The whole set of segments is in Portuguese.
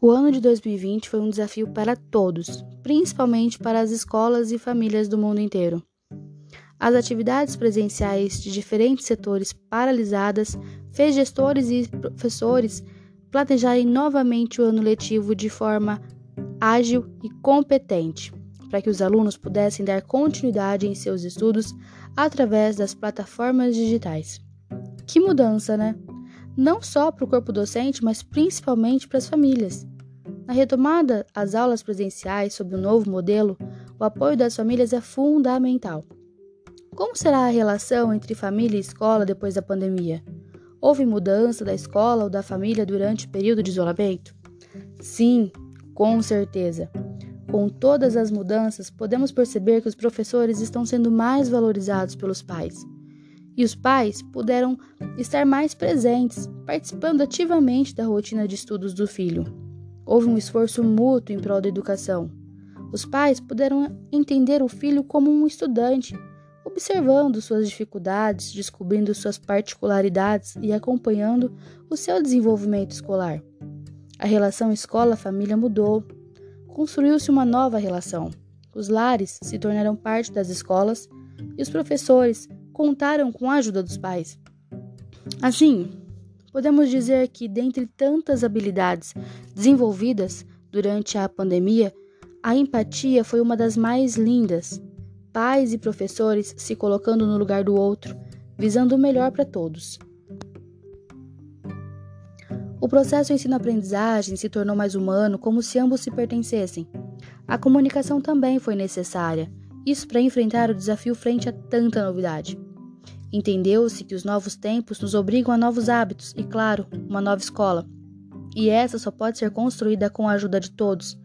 O ano de 2020 foi um desafio para todos, principalmente para as escolas e famílias do mundo inteiro. As atividades presenciais de diferentes setores paralisadas fez gestores e professores planejarem novamente o ano letivo de forma ágil e competente, para que os alunos pudessem dar continuidade em seus estudos através das plataformas digitais. Que mudança, né? Não só para o corpo docente, mas principalmente para as famílias. Na retomada às aulas presenciais sob o novo modelo, o apoio das famílias é fundamental. Como será a relação entre família e escola depois da pandemia? Houve mudança da escola ou da família durante o período de isolamento? Sim, com certeza. Com todas as mudanças, podemos perceber que os professores estão sendo mais valorizados pelos pais. E os pais puderam estar mais presentes, participando ativamente da rotina de estudos do filho. Houve um esforço mútuo em prol da educação. Os pais puderam entender o filho como um estudante observando suas dificuldades, descobrindo suas particularidades e acompanhando o seu desenvolvimento escolar. A relação escola-família mudou. Construiu-se uma nova relação. Os lares se tornaram parte das escolas e os professores contaram com a ajuda dos pais. Assim, podemos dizer que, dentre tantas habilidades desenvolvidas durante a pandemia, a empatia foi uma das mais lindas pais e professores se colocando no lugar do outro, visando o melhor para todos. O processo ensino-aprendizagem se tornou mais humano, como se ambos se pertencessem. A comunicação também foi necessária, isso para enfrentar o desafio frente a tanta novidade. Entendeu-se que os novos tempos nos obrigam a novos hábitos e, claro, uma nova escola. E essa só pode ser construída com a ajuda de todos,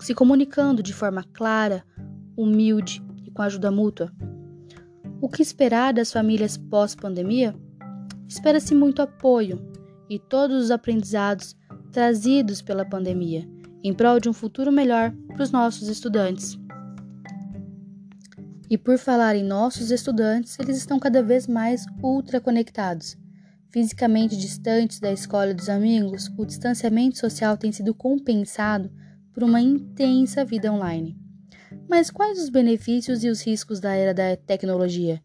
se comunicando de forma clara, humilde com ajuda mútua. O que esperar das famílias pós-pandemia? Espera-se muito apoio e todos os aprendizados trazidos pela pandemia em prol de um futuro melhor para os nossos estudantes. E por falar em nossos estudantes, eles estão cada vez mais ultra conectados. Fisicamente distantes da escola e dos amigos, o distanciamento social tem sido compensado por uma intensa vida online. Mas quais os benefícios e os riscos da era da tecnologia?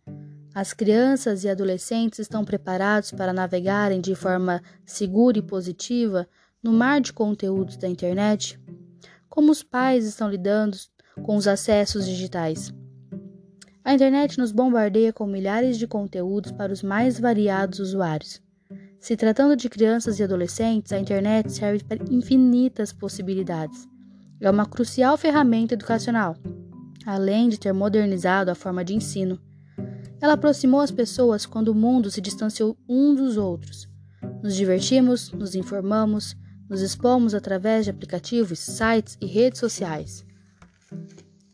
As crianças e adolescentes estão preparados para navegarem de forma segura e positiva no mar de conteúdos da internet? Como os pais estão lidando com os acessos digitais? A internet nos bombardeia com milhares de conteúdos para os mais variados usuários. Se tratando de crianças e adolescentes, a internet serve para infinitas possibilidades. É uma crucial ferramenta educacional além de ter modernizado a forma de ensino. Ela aproximou as pessoas quando o mundo se distanciou uns dos outros. Nos divertimos, nos informamos, nos expomos através de aplicativos, sites e redes sociais.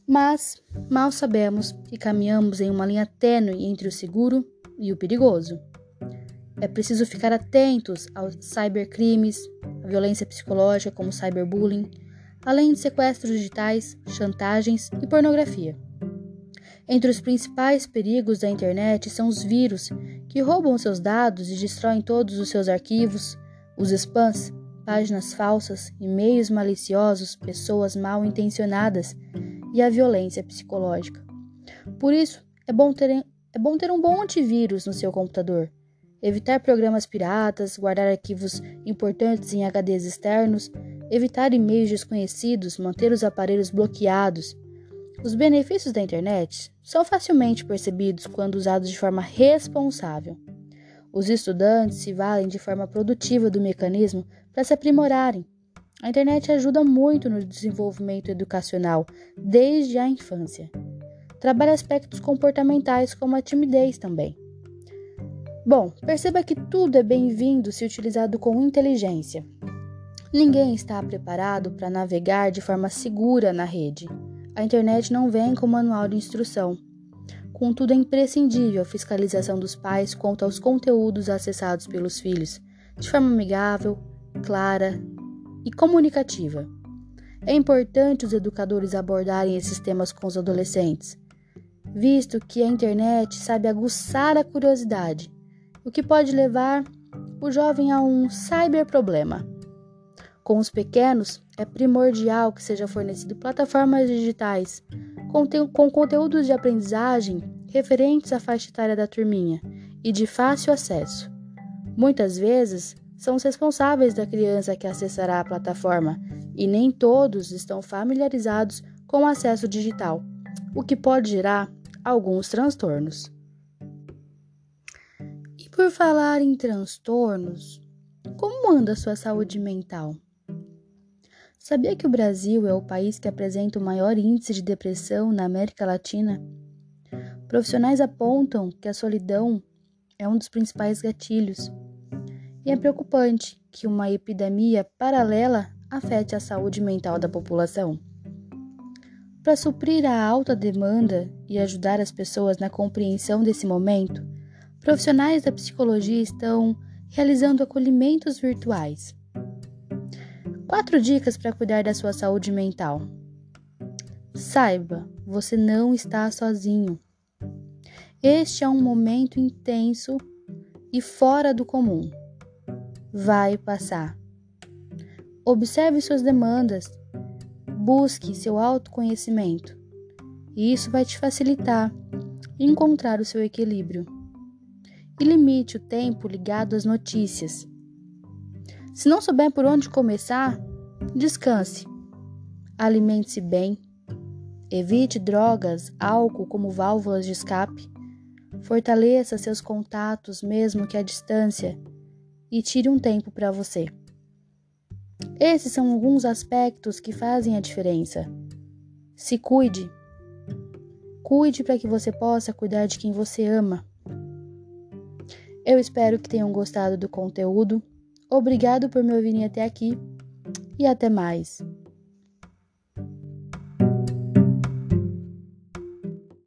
Mas mal sabemos que caminhamos em uma linha tênue entre o seguro e o perigoso. É preciso ficar atentos aos cybercrimes, à violência psicológica como cyberbullying, além de sequestros digitais, chantagens e pornografia. Entre os principais perigos da internet são os vírus, que roubam seus dados e destroem todos os seus arquivos, os spams, páginas falsas, e-mails maliciosos, pessoas mal intencionadas e a violência psicológica. Por isso, é bom ter, é bom ter um bom antivírus no seu computador. Evitar programas piratas, guardar arquivos importantes em HDs externos evitar e-mails desconhecidos, manter os aparelhos bloqueados. Os benefícios da internet são facilmente percebidos quando usados de forma responsável. Os estudantes se valem de forma produtiva do mecanismo para se aprimorarem. A internet ajuda muito no desenvolvimento educacional desde a infância. Trabalha aspectos comportamentais como a timidez também. Bom, perceba que tudo é bem-vindo se utilizado com inteligência. Ninguém está preparado para navegar de forma segura na rede. A internet não vem com manual de instrução. Contudo, é imprescindível a fiscalização dos pais quanto aos conteúdos acessados pelos filhos, de forma amigável, clara e comunicativa. É importante os educadores abordarem esses temas com os adolescentes, visto que a internet sabe aguçar a curiosidade, o que pode levar o jovem a um cyberproblema. Com os pequenos, é primordial que seja fornecido plataformas digitais com, conteúdos de aprendizagem referentes à faixa etária da turminha e de fácil acesso. Muitas vezes, são os responsáveis da criança que acessará a plataforma e nem todos estão familiarizados com o acesso digital, o que pode gerar alguns transtornos. E por falar em transtornos, como anda sua saúde mental? Sabia que o Brasil é o país que apresenta o maior índice de depressão na América Latina? Profissionais apontam que a solidão é um dos principais gatilhos. E é preocupante que uma epidemia paralela afete a saúde mental da população. Para suprir a alta demanda e ajudar as pessoas na compreensão desse momento, profissionais da psicologia estão realizando acolhimentos virtuais. Quatro dicas para cuidar da sua saúde mental. Saiba, você não está sozinho. Este é um momento intenso e fora do comum. Vai passar. Observe suas demandas. Busque seu autoconhecimento. E isso vai te facilitar encontrar o seu equilíbrio. E limite o tempo ligado às notícias se não souber por onde começar, descanse. Alimente-se bem. Evite drogas, álcool como válvulas de escape. Fortaleça seus contatos, mesmo que à distância, e tire um tempo para você. Esses são alguns aspectos que fazem a diferença. Se cuide. Cuide para que você possa cuidar de quem você ama. Eu espero que tenham gostado do conteúdo. Obrigado por me ouvirem até aqui e até mais.